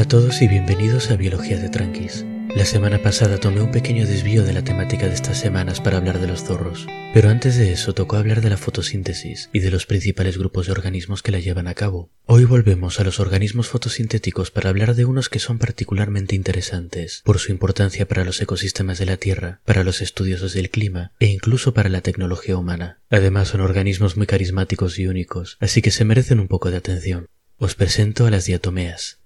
Hola a todos y bienvenidos a Biología de Tranquis. La semana pasada tomé un pequeño desvío de la temática de estas semanas para hablar de los zorros, pero antes de eso tocó hablar de la fotosíntesis y de los principales grupos de organismos que la llevan a cabo. Hoy volvemos a los organismos fotosintéticos para hablar de unos que son particularmente interesantes por su importancia para los ecosistemas de la Tierra, para los estudiosos del clima e incluso para la tecnología humana. Además son organismos muy carismáticos y únicos, así que se merecen un poco de atención. Os presento a las diatomeas.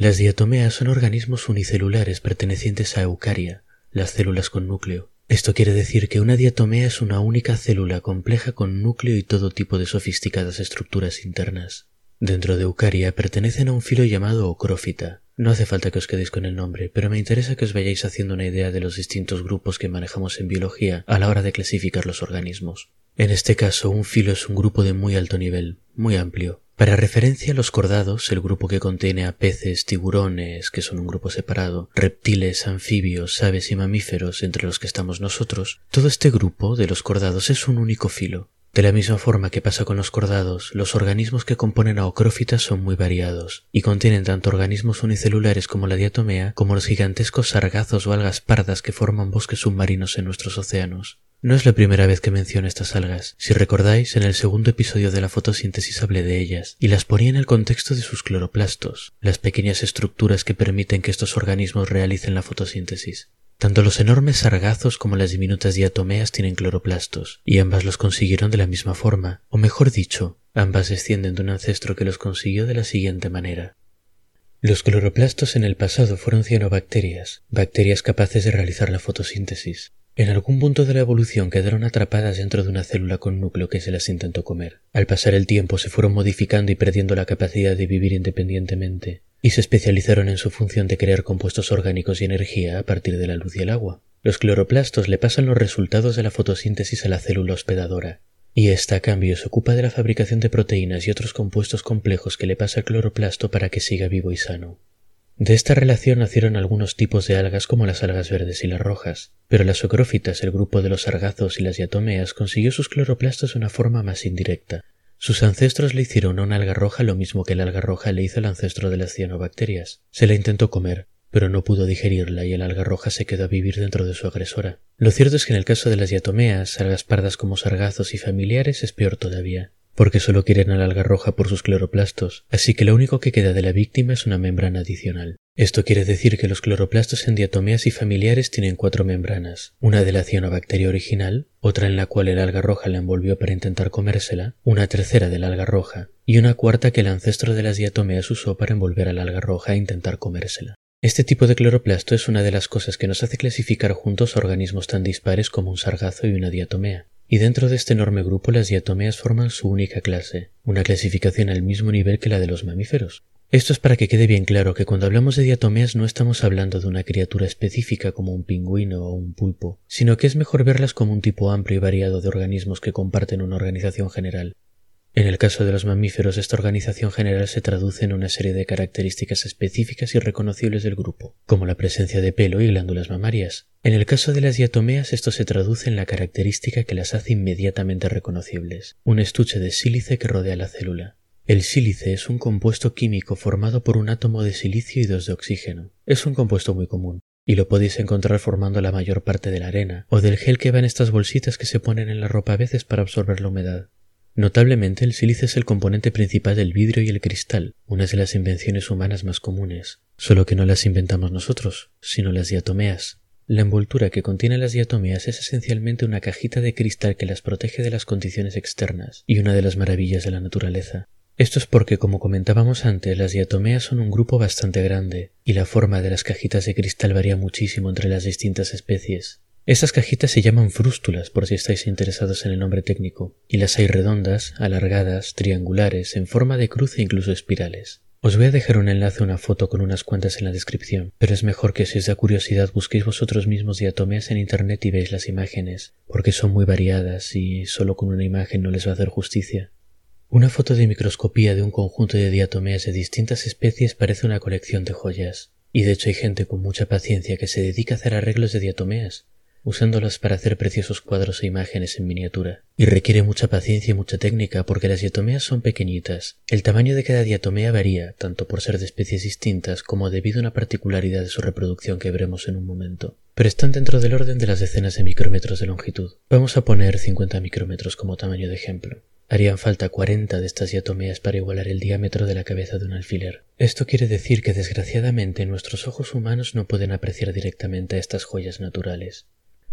Las diatomeas son organismos unicelulares pertenecientes a Eucaria, las células con núcleo. Esto quiere decir que una diatomea es una única célula compleja con núcleo y todo tipo de sofisticadas estructuras internas. Dentro de Eucaria pertenecen a un filo llamado Ocrófita. No hace falta que os quedéis con el nombre, pero me interesa que os vayáis haciendo una idea de los distintos grupos que manejamos en biología a la hora de clasificar los organismos. En este caso, un filo es un grupo de muy alto nivel, muy amplio, para referencia, los cordados, el grupo que contiene a peces, tiburones, que son un grupo separado, reptiles, anfibios, aves y mamíferos, entre los que estamos nosotros, todo este grupo de los cordados es un único filo. De la misma forma que pasa con los cordados, los organismos que componen a Ocrófitas son muy variados, y contienen tanto organismos unicelulares como la diatomea, como los gigantescos sargazos o algas pardas que forman bosques submarinos en nuestros océanos. No es la primera vez que menciono estas algas. Si recordáis, en el segundo episodio de la fotosíntesis hablé de ellas y las ponía en el contexto de sus cloroplastos, las pequeñas estructuras que permiten que estos organismos realicen la fotosíntesis. Tanto los enormes sargazos como las diminutas diatomeas tienen cloroplastos, y ambas los consiguieron de la misma forma, o mejor dicho, ambas descienden de un ancestro que los consiguió de la siguiente manera. Los cloroplastos en el pasado fueron cianobacterias, bacterias capaces de realizar la fotosíntesis. En algún punto de la evolución quedaron atrapadas dentro de una célula con núcleo que se las intentó comer. Al pasar el tiempo se fueron modificando y perdiendo la capacidad de vivir independientemente, y se especializaron en su función de crear compuestos orgánicos y energía a partir de la luz y el agua. Los cloroplastos le pasan los resultados de la fotosíntesis a la célula hospedadora, y ésta a cambio se ocupa de la fabricación de proteínas y otros compuestos complejos que le pasa al cloroplasto para que siga vivo y sano. De esta relación nacieron algunos tipos de algas como las algas verdes y las rojas, pero las ocrófitas, el grupo de los sargazos y las diatomeas, consiguió sus cloroplastos de una forma más indirecta. Sus ancestros le hicieron a una alga roja lo mismo que la alga roja le hizo al ancestro de las cianobacterias. Se la intentó comer, pero no pudo digerirla y el alga roja se quedó a vivir dentro de su agresora. Lo cierto es que en el caso de las diatomeas, algas pardas como sargazos y familiares es peor todavía porque solo quieren al alga roja por sus cloroplastos, así que lo único que queda de la víctima es una membrana adicional. Esto quiere decir que los cloroplastos en diatomeas y familiares tienen cuatro membranas, una de la cianobacteria original, otra en la cual el alga roja la envolvió para intentar comérsela, una tercera del alga roja, y una cuarta que el ancestro de las diatomeas usó para envolver al alga roja e intentar comérsela. Este tipo de cloroplasto es una de las cosas que nos hace clasificar juntos organismos tan dispares como un sargazo y una diatomea, y dentro de este enorme grupo las diatomeas forman su única clase, una clasificación al mismo nivel que la de los mamíferos. Esto es para que quede bien claro que cuando hablamos de diatomeas no estamos hablando de una criatura específica como un pingüino o un pulpo, sino que es mejor verlas como un tipo amplio y variado de organismos que comparten una organización general, en el caso de los mamíferos, esta organización general se traduce en una serie de características específicas y reconocibles del grupo, como la presencia de pelo y glándulas mamarias. En el caso de las diatomeas, esto se traduce en la característica que las hace inmediatamente reconocibles, un estuche de sílice que rodea la célula. El sílice es un compuesto químico formado por un átomo de silicio y dos de oxígeno. Es un compuesto muy común, y lo podéis encontrar formando la mayor parte de la arena, o del gel que va en estas bolsitas que se ponen en la ropa a veces para absorber la humedad. Notablemente el sílice es el componente principal del vidrio y el cristal, una de las invenciones humanas más comunes, solo que no las inventamos nosotros, sino las diatomeas. La envoltura que contiene las diatomeas es esencialmente una cajita de cristal que las protege de las condiciones externas, y una de las maravillas de la naturaleza. Esto es porque, como comentábamos antes, las diatomeas son un grupo bastante grande, y la forma de las cajitas de cristal varía muchísimo entre las distintas especies. Estas cajitas se llaman frústulas por si estáis interesados en el nombre técnico, y las hay redondas, alargadas, triangulares, en forma de cruz e incluso espirales. Os voy a dejar un enlace a una foto con unas cuantas en la descripción, pero es mejor que si os da curiosidad busquéis vosotros mismos diatomeas en internet y veáis las imágenes, porque son muy variadas y solo con una imagen no les va a hacer justicia. Una foto de microscopía de un conjunto de diatomeas de distintas especies parece una colección de joyas, y de hecho hay gente con mucha paciencia que se dedica a hacer arreglos de diatomeas, usándolas para hacer preciosos cuadros e imágenes en miniatura. Y requiere mucha paciencia y mucha técnica porque las diatomeas son pequeñitas. El tamaño de cada diatomea varía, tanto por ser de especies distintas como debido a una particularidad de su reproducción que veremos en un momento. Pero están dentro del orden de las decenas de micrómetros de longitud. Vamos a poner 50 micrómetros como tamaño de ejemplo. Harían falta 40 de estas diatomeas para igualar el diámetro de la cabeza de un alfiler. Esto quiere decir que desgraciadamente nuestros ojos humanos no pueden apreciar directamente estas joyas naturales.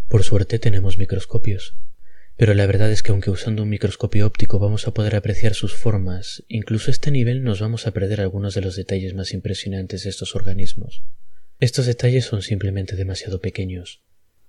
Por suerte tenemos microscopios, pero la verdad es que aunque usando un microscopio óptico vamos a poder apreciar sus formas, incluso a este nivel nos vamos a perder algunos de los detalles más impresionantes de estos organismos. Estos detalles son simplemente demasiado pequeños.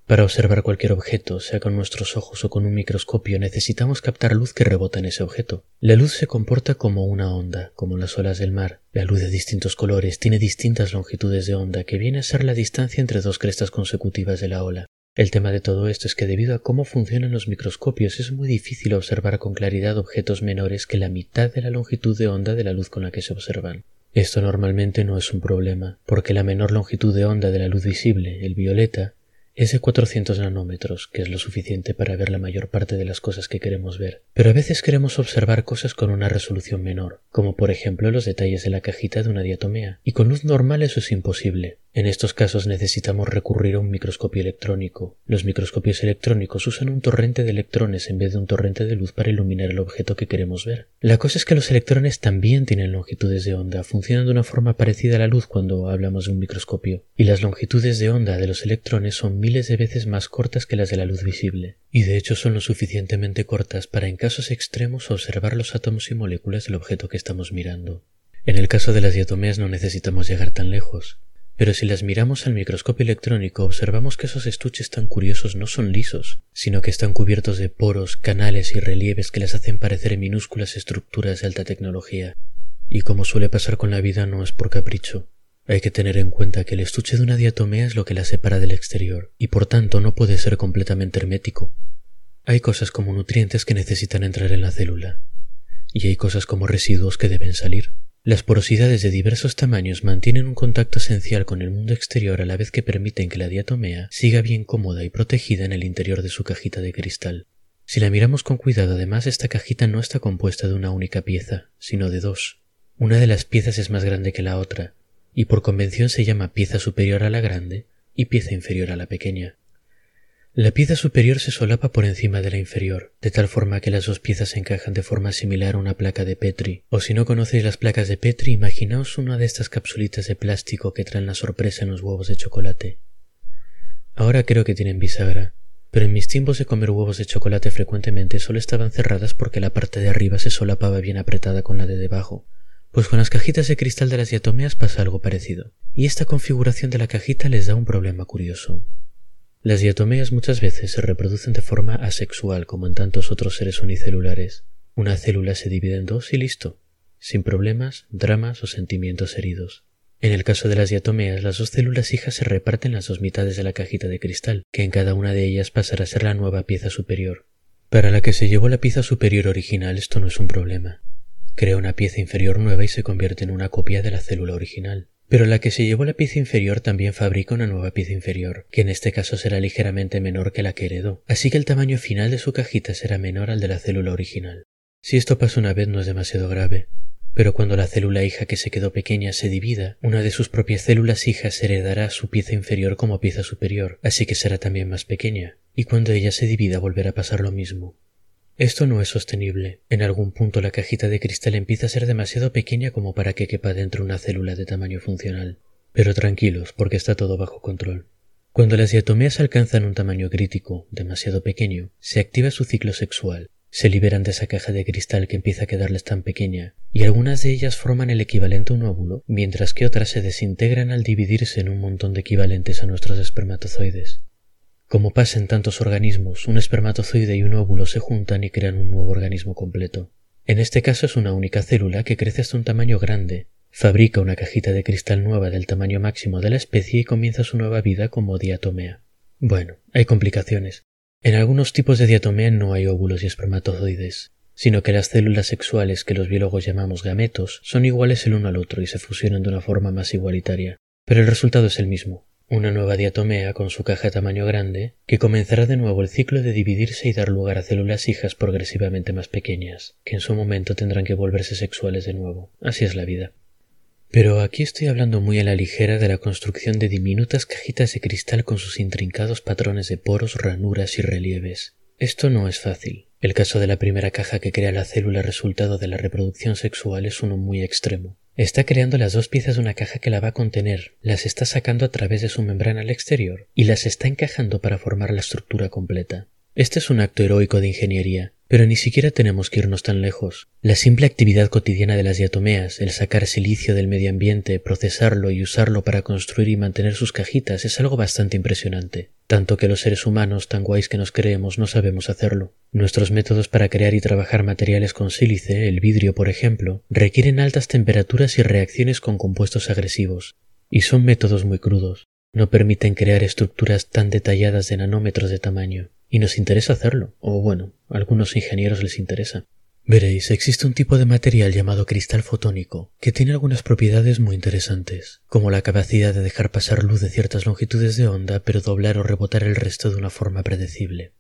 Para observar cualquier objeto, sea con nuestros ojos o con un microscopio, necesitamos captar luz que rebota en ese objeto. La luz se comporta como una onda, como las olas del mar. La luz de distintos colores tiene distintas longitudes de onda, que viene a ser la distancia entre dos crestas consecutivas de la ola. El tema de todo esto es que debido a cómo funcionan los microscopios es muy difícil observar con claridad objetos menores que la mitad de la longitud de onda de la luz con la que se observan. Esto normalmente no es un problema, porque la menor longitud de onda de la luz visible, el violeta, es de 400 nanómetros, que es lo suficiente para ver la mayor parte de las cosas que queremos ver. Pero a veces queremos observar cosas con una resolución menor, como por ejemplo los detalles de la cajita de una diatomea, y con luz normal eso es imposible. En estos casos necesitamos recurrir a un microscopio electrónico. Los microscopios electrónicos usan un torrente de electrones en vez de un torrente de luz para iluminar el objeto que queremos ver. La cosa es que los electrones también tienen longitudes de onda, funcionan de una forma parecida a la luz cuando hablamos de un microscopio, y las longitudes de onda de los electrones son miles de veces más cortas que las de la luz visible, y de hecho son lo suficientemente cortas para en casos extremos observar los átomos y moléculas del objeto que estamos mirando. En el caso de las diatomeas no necesitamos llegar tan lejos. Pero si las miramos al microscopio electrónico observamos que esos estuches tan curiosos no son lisos, sino que están cubiertos de poros, canales y relieves que les hacen parecer minúsculas estructuras de alta tecnología. Y como suele pasar con la vida no es por capricho. Hay que tener en cuenta que el estuche de una diatomea es lo que la separa del exterior, y por tanto no puede ser completamente hermético. Hay cosas como nutrientes que necesitan entrar en la célula, y hay cosas como residuos que deben salir. Las porosidades de diversos tamaños mantienen un contacto esencial con el mundo exterior a la vez que permiten que la diatomea siga bien cómoda y protegida en el interior de su cajita de cristal. Si la miramos con cuidado, además, esta cajita no está compuesta de una única pieza, sino de dos. Una de las piezas es más grande que la otra, y por convención se llama pieza superior a la grande y pieza inferior a la pequeña. La pieza superior se solapa por encima de la inferior, de tal forma que las dos piezas se encajan de forma similar a una placa de Petri. O si no conocéis las placas de Petri, imaginaos una de estas capsulitas de plástico que traen la sorpresa en los huevos de chocolate. Ahora creo que tienen bisagra, pero en mis tiempos de comer huevos de chocolate frecuentemente solo estaban cerradas porque la parte de arriba se solapaba bien apretada con la de debajo. Pues con las cajitas de cristal de las diatomeas pasa algo parecido, y esta configuración de la cajita les da un problema curioso. Las diatomeas muchas veces se reproducen de forma asexual como en tantos otros seres unicelulares. Una célula se divide en dos y listo, sin problemas, dramas o sentimientos heridos. En el caso de las diatomeas, las dos células hijas se reparten las dos mitades de la cajita de cristal, que en cada una de ellas pasará a ser la nueva pieza superior. Para la que se llevó la pieza superior original esto no es un problema. Crea una pieza inferior nueva y se convierte en una copia de la célula original. Pero la que se llevó la pieza inferior también fabrica una nueva pieza inferior, que en este caso será ligeramente menor que la que heredó, así que el tamaño final de su cajita será menor al de la célula original. Si esto pasa una vez no es demasiado grave, pero cuando la célula hija que se quedó pequeña se divida, una de sus propias células hijas heredará su pieza inferior como pieza superior, así que será también más pequeña, y cuando ella se divida volverá a pasar lo mismo. Esto no es sostenible. En algún punto la cajita de cristal empieza a ser demasiado pequeña como para que quepa dentro una célula de tamaño funcional. Pero tranquilos, porque está todo bajo control. Cuando las diatomeas alcanzan un tamaño crítico, demasiado pequeño, se activa su ciclo sexual. Se liberan de esa caja de cristal que empieza a quedarles tan pequeña, y algunas de ellas forman el equivalente a un óvulo, mientras que otras se desintegran al dividirse en un montón de equivalentes a nuestros espermatozoides. Como pasa en tantos organismos, un espermatozoide y un óvulo se juntan y crean un nuevo organismo completo. En este caso es una única célula que crece hasta un tamaño grande, fabrica una cajita de cristal nueva del tamaño máximo de la especie y comienza su nueva vida como diatomea. Bueno, hay complicaciones. En algunos tipos de diatomea no hay óvulos y espermatozoides, sino que las células sexuales que los biólogos llamamos gametos son iguales el uno al otro y se fusionan de una forma más igualitaria. Pero el resultado es el mismo, una nueva diatomea con su caja tamaño grande, que comenzará de nuevo el ciclo de dividirse y dar lugar a células hijas progresivamente más pequeñas, que en su momento tendrán que volverse sexuales de nuevo. Así es la vida. Pero aquí estoy hablando muy a la ligera de la construcción de diminutas cajitas de cristal con sus intrincados patrones de poros, ranuras y relieves. Esto no es fácil. El caso de la primera caja que crea la célula resultado de la reproducción sexual es uno muy extremo. Está creando las dos piezas de una caja que la va a contener, las está sacando a través de su membrana al exterior y las está encajando para formar la estructura completa. Este es un acto heroico de ingeniería, pero ni siquiera tenemos que irnos tan lejos. La simple actividad cotidiana de las diatomeas, el sacar silicio del medio ambiente, procesarlo y usarlo para construir y mantener sus cajitas es algo bastante impresionante. Tanto que los seres humanos, tan guays que nos creemos, no sabemos hacerlo. Nuestros métodos para crear y trabajar materiales con sílice, el vidrio por ejemplo, requieren altas temperaturas y reacciones con compuestos agresivos. Y son métodos muy crudos. No permiten crear estructuras tan detalladas de nanómetros de tamaño. Y nos interesa hacerlo, o bueno, a algunos ingenieros les interesa. Veréis, existe un tipo de material llamado cristal fotónico, que tiene algunas propiedades muy interesantes, como la capacidad de dejar pasar luz de ciertas longitudes de onda, pero doblar o rebotar el resto de una forma predecible.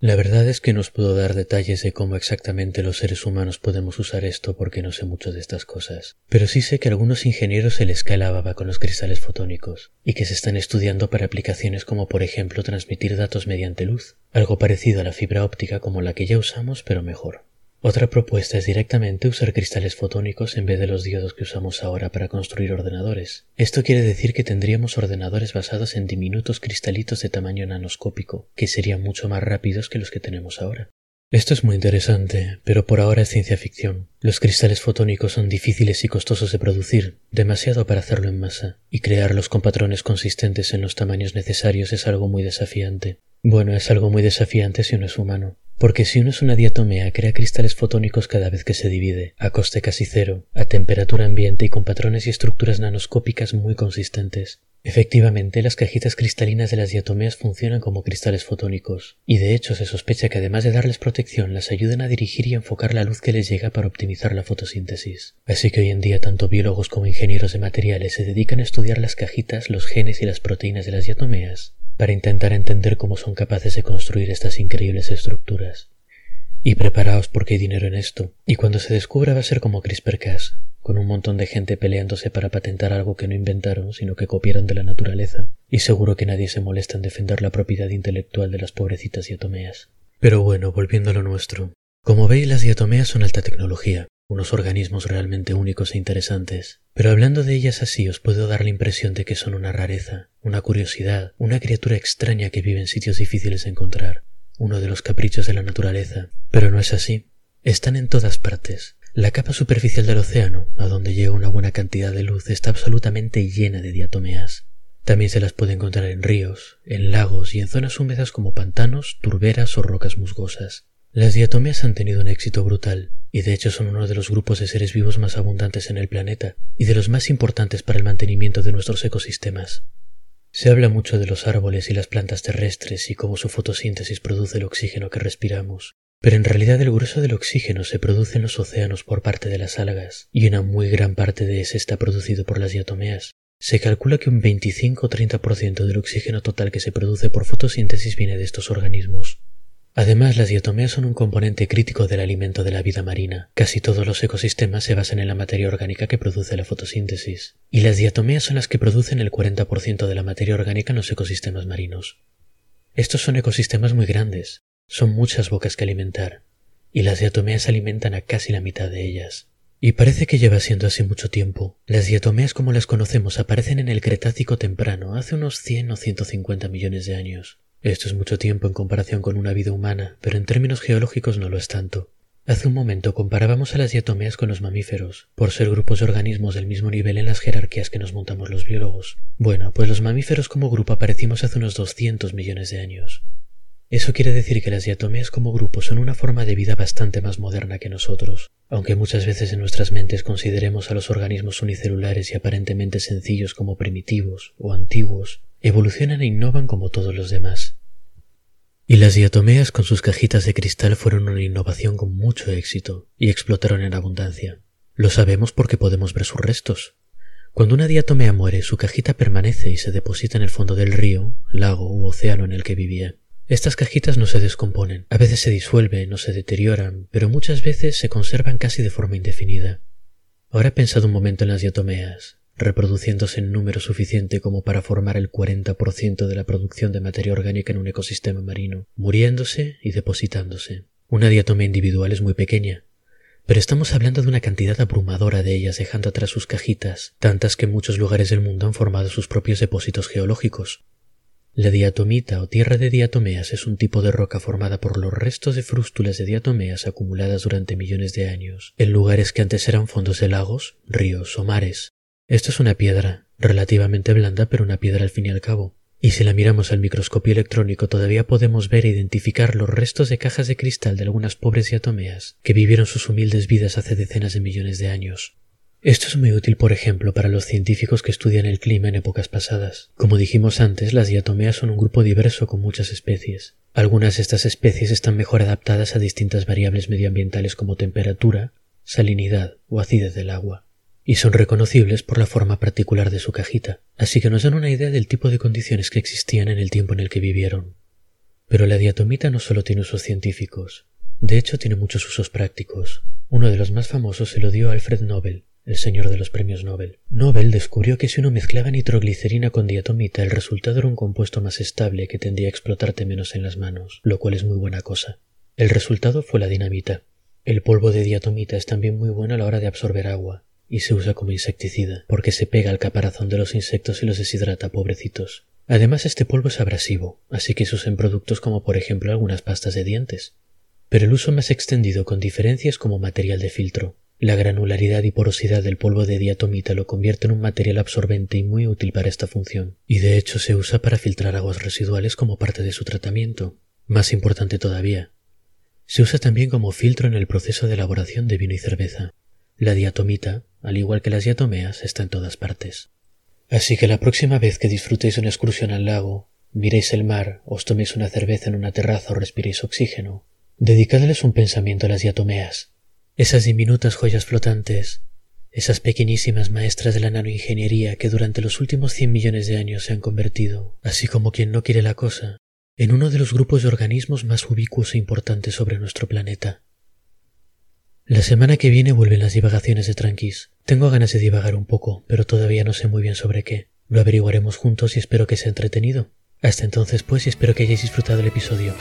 La verdad es que no os puedo dar detalles de cómo exactamente los seres humanos podemos usar esto porque no sé mucho de estas cosas, pero sí sé que a algunos ingenieros se les cae la baba con los cristales fotónicos y que se están estudiando para aplicaciones como por ejemplo transmitir datos mediante luz, algo parecido a la fibra óptica como la que ya usamos pero mejor. Otra propuesta es directamente usar cristales fotónicos en vez de los diodos que usamos ahora para construir ordenadores. Esto quiere decir que tendríamos ordenadores basados en diminutos cristalitos de tamaño nanoscópico, que serían mucho más rápidos que los que tenemos ahora. Esto es muy interesante, pero por ahora es ciencia ficción. Los cristales fotónicos son difíciles y costosos de producir, demasiado para hacerlo en masa, y crearlos con patrones consistentes en los tamaños necesarios es algo muy desafiante. Bueno, es algo muy desafiante si uno es humano. Porque si uno es una diatomea, crea cristales fotónicos cada vez que se divide, a coste casi cero, a temperatura ambiente y con patrones y estructuras nanoscópicas muy consistentes. Efectivamente, las cajitas cristalinas de las diatomeas funcionan como cristales fotónicos, y de hecho se sospecha que además de darles protección, las ayudan a dirigir y enfocar la luz que les llega para optimizar la fotosíntesis. Así que hoy en día tanto biólogos como ingenieros de materiales se dedican a estudiar las cajitas, los genes y las proteínas de las diatomeas, para intentar entender cómo son capaces de construir estas increíbles estructuras. Y preparaos porque hay dinero en esto, y cuando se descubra va a ser como CRISPR-Cas, con un montón de gente peleándose para patentar algo que no inventaron, sino que copiaron de la naturaleza, y seguro que nadie se molesta en defender la propiedad intelectual de las pobrecitas diatomeas. Pero bueno, volviendo a lo nuestro. Como veis, las diatomeas son alta tecnología, unos organismos realmente únicos e interesantes. Pero hablando de ellas así os puedo dar la impresión de que son una rareza, una curiosidad, una criatura extraña que vive en sitios difíciles de encontrar, uno de los caprichos de la naturaleza. Pero no es así. Están en todas partes. La capa superficial del océano, a donde llega una buena cantidad de luz, está absolutamente llena de diatomeas. También se las puede encontrar en ríos, en lagos y en zonas húmedas como pantanos, turberas o rocas musgosas. Las diatomeas han tenido un éxito brutal, y de hecho son uno de los grupos de seres vivos más abundantes en el planeta y de los más importantes para el mantenimiento de nuestros ecosistemas. Se habla mucho de los árboles y las plantas terrestres y cómo su fotosíntesis produce el oxígeno que respiramos, pero en realidad el grueso del oxígeno se produce en los océanos por parte de las algas, y una muy gran parte de ese está producido por las diatomeas. Se calcula que un 25 o 30% del oxígeno total que se produce por fotosíntesis viene de estos organismos. Además, las diatomeas son un componente crítico del alimento de la vida marina. Casi todos los ecosistemas se basan en la materia orgánica que produce la fotosíntesis, y las diatomeas son las que producen el 40% de la materia orgánica en los ecosistemas marinos. Estos son ecosistemas muy grandes, son muchas bocas que alimentar, y las diatomeas alimentan a casi la mitad de ellas. Y parece que lleva siendo así mucho tiempo. Las diatomeas como las conocemos aparecen en el Cretácico temprano, hace unos 100 o 150 millones de años. Esto es mucho tiempo en comparación con una vida humana, pero en términos geológicos no lo es tanto. Hace un momento comparábamos a las diatomeas con los mamíferos, por ser grupos de organismos del mismo nivel en las jerarquías que nos montamos los biólogos. Bueno, pues los mamíferos como grupo aparecimos hace unos 200 millones de años. Eso quiere decir que las diatomeas como grupo son una forma de vida bastante más moderna que nosotros, aunque muchas veces en nuestras mentes consideremos a los organismos unicelulares y aparentemente sencillos como primitivos o antiguos, evolucionan e innovan como todos los demás. Y las diatomeas con sus cajitas de cristal fueron una innovación con mucho éxito y explotaron en abundancia. Lo sabemos porque podemos ver sus restos. Cuando una diatomea muere, su cajita permanece y se deposita en el fondo del río, lago u océano en el que vivía. Estas cajitas no se descomponen, a veces se disuelven o se deterioran, pero muchas veces se conservan casi de forma indefinida. Ahora he pensado un momento en las diatomeas, reproduciéndose en número suficiente como para formar el 40% de la producción de materia orgánica en un ecosistema marino, muriéndose y depositándose. Una diatomea individual es muy pequeña, pero estamos hablando de una cantidad abrumadora de ellas dejando atrás sus cajitas, tantas que en muchos lugares del mundo han formado sus propios depósitos geológicos. La diatomita o tierra de diatomeas es un tipo de roca formada por los restos de frústulas de diatomeas acumuladas durante millones de años, en lugares que antes eran fondos de lagos, ríos o mares. Esto es una piedra, relativamente blanda, pero una piedra al fin y al cabo. Y si la miramos al microscopio electrónico todavía podemos ver e identificar los restos de cajas de cristal de algunas pobres diatomeas que vivieron sus humildes vidas hace decenas de millones de años. Esto es muy útil, por ejemplo, para los científicos que estudian el clima en épocas pasadas. Como dijimos antes, las diatomeas son un grupo diverso con muchas especies. Algunas de estas especies están mejor adaptadas a distintas variables medioambientales como temperatura, salinidad o acidez del agua, y son reconocibles por la forma particular de su cajita, así que nos dan una idea del tipo de condiciones que existían en el tiempo en el que vivieron. Pero la diatomita no solo tiene usos científicos, de hecho tiene muchos usos prácticos. Uno de los más famosos se lo dio Alfred Nobel, el señor de los premios Nobel. Nobel descubrió que si uno mezclaba nitroglicerina con diatomita, el resultado era un compuesto más estable que tendía a explotarte menos en las manos, lo cual es muy buena cosa. El resultado fue la dinamita. El polvo de diatomita es también muy bueno a la hora de absorber agua, y se usa como insecticida, porque se pega al caparazón de los insectos y los deshidrata, pobrecitos. Además, este polvo es abrasivo, así que se usa en productos como por ejemplo algunas pastas de dientes. Pero el uso más extendido con diferencia es como material de filtro, la granularidad y porosidad del polvo de diatomita lo convierte en un material absorbente y muy útil para esta función, y de hecho se usa para filtrar aguas residuales como parte de su tratamiento. Más importante todavía, se usa también como filtro en el proceso de elaboración de vino y cerveza. La diatomita, al igual que las diatomeas, está en todas partes. Así que la próxima vez que disfrutéis una excursión al lago, miréis el mar, os toméis una cerveza en una terraza o respiréis oxígeno, dedicadles un pensamiento a las diatomeas, esas diminutas joyas flotantes, esas pequeñísimas maestras de la nanoingeniería que durante los últimos cien millones de años se han convertido, así como quien no quiere la cosa, en uno de los grupos de organismos más ubicuos e importantes sobre nuestro planeta. La semana que viene vuelven las divagaciones de Tranquis. Tengo ganas de divagar un poco, pero todavía no sé muy bien sobre qué. Lo averiguaremos juntos y espero que sea entretenido. Hasta entonces pues y espero que hayáis disfrutado el episodio.